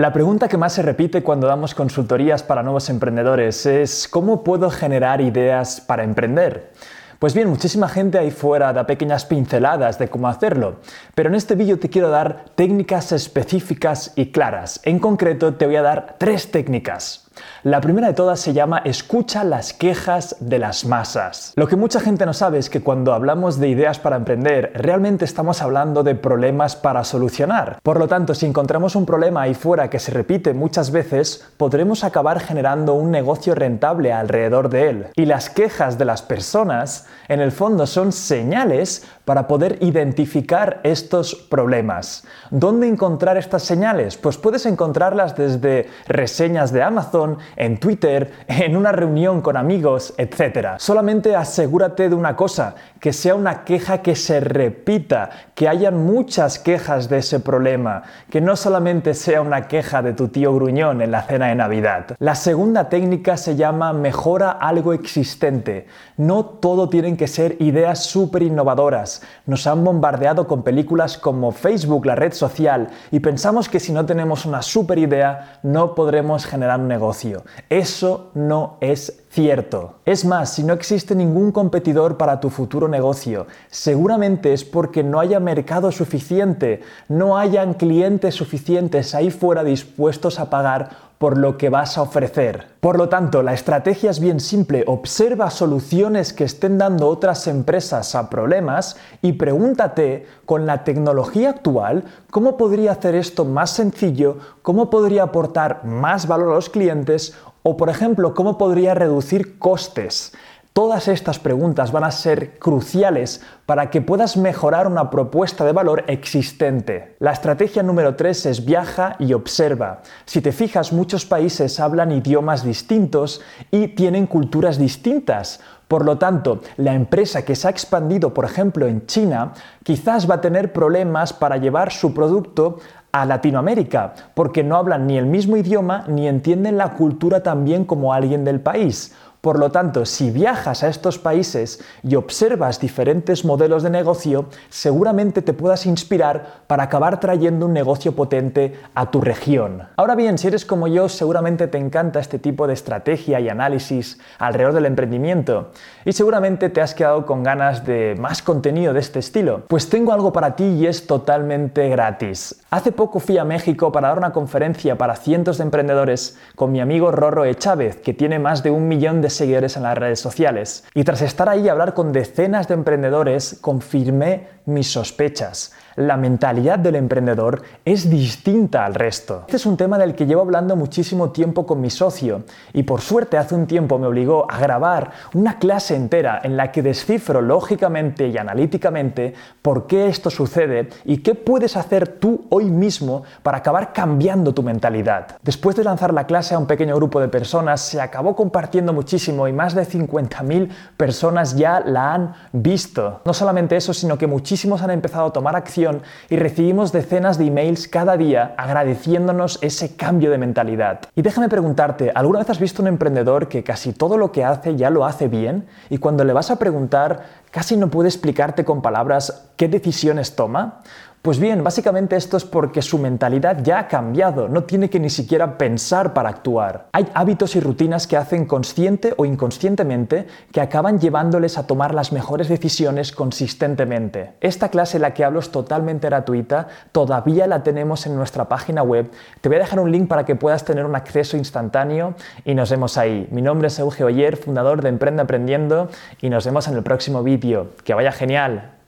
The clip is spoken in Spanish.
La pregunta que más se repite cuando damos consultorías para nuevos emprendedores es ¿cómo puedo generar ideas para emprender? Pues bien, muchísima gente ahí fuera da pequeñas pinceladas de cómo hacerlo, pero en este vídeo te quiero dar técnicas específicas y claras. En concreto te voy a dar tres técnicas. La primera de todas se llama Escucha las quejas de las masas. Lo que mucha gente no sabe es que cuando hablamos de ideas para emprender, realmente estamos hablando de problemas para solucionar. Por lo tanto, si encontramos un problema ahí fuera que se repite muchas veces, podremos acabar generando un negocio rentable alrededor de él. Y las quejas de las personas, en el fondo, son señales para poder identificar estos problemas. ¿Dónde encontrar estas señales? Pues puedes encontrarlas desde reseñas de Amazon, en Twitter, en una reunión con amigos, etc. Solamente asegúrate de una cosa, que sea una queja que se repita, que hayan muchas quejas de ese problema, que no solamente sea una queja de tu tío gruñón en la cena de Navidad. La segunda técnica se llama mejora algo existente. No todo tienen que ser ideas súper innovadoras. Nos han bombardeado con películas como Facebook, la red social, y pensamos que si no tenemos una súper idea no podremos generar un negocio. Eso no es cierto. Es más, si no existe ningún competidor para tu futuro negocio, seguramente es porque no haya mercado suficiente, no hayan clientes suficientes ahí fuera dispuestos a pagar por lo que vas a ofrecer. Por lo tanto, la estrategia es bien simple. Observa soluciones que estén dando otras empresas a problemas y pregúntate, con la tecnología actual, cómo podría hacer esto más sencillo, cómo podría aportar más valor a los clientes o, por ejemplo, cómo podría reducir costes. Todas estas preguntas van a ser cruciales para que puedas mejorar una propuesta de valor existente. La estrategia número 3 es viaja y observa. Si te fijas, muchos países hablan idiomas distintos y tienen culturas distintas. Por lo tanto, la empresa que se ha expandido, por ejemplo, en China, quizás va a tener problemas para llevar su producto a Latinoamérica, porque no hablan ni el mismo idioma ni entienden la cultura tan bien como alguien del país. Por lo tanto, si viajas a estos países y observas diferentes modelos de negocio, seguramente te puedas inspirar para acabar trayendo un negocio potente a tu región. Ahora bien, si eres como yo, seguramente te encanta este tipo de estrategia y análisis alrededor del emprendimiento y seguramente te has quedado con ganas de más contenido de este estilo. Pues tengo algo para ti y es totalmente gratis. Hace poco fui a México para dar una conferencia para cientos de emprendedores con mi amigo Rorro E. Chávez, que tiene más de un millón de seguidores en las redes sociales. Y tras estar ahí y hablar con decenas de emprendedores, confirmé mis sospechas la mentalidad del emprendedor es distinta al resto. Este es un tema del que llevo hablando muchísimo tiempo con mi socio y por suerte hace un tiempo me obligó a grabar una clase entera en la que descifro lógicamente y analíticamente por qué esto sucede y qué puedes hacer tú hoy mismo para acabar cambiando tu mentalidad. Después de lanzar la clase a un pequeño grupo de personas se acabó compartiendo muchísimo y más de 50.000 personas ya la han visto. No solamente eso, sino que muchísimos han empezado a tomar acción y recibimos decenas de emails cada día agradeciéndonos ese cambio de mentalidad. Y déjame preguntarte, ¿alguna vez has visto un emprendedor que casi todo lo que hace ya lo hace bien y cuando le vas a preguntar casi no puede explicarte con palabras qué decisiones toma? Pues bien, básicamente esto es porque su mentalidad ya ha cambiado, no tiene que ni siquiera pensar para actuar. Hay hábitos y rutinas que hacen consciente o inconscientemente que acaban llevándoles a tomar las mejores decisiones consistentemente. Esta clase la que hablo es totalmente gratuita, todavía la tenemos en nuestra página web. Te voy a dejar un link para que puedas tener un acceso instantáneo y nos vemos ahí. Mi nombre es Euge Oyer, fundador de Emprende Aprendiendo y nos vemos en el próximo vídeo. Que vaya genial.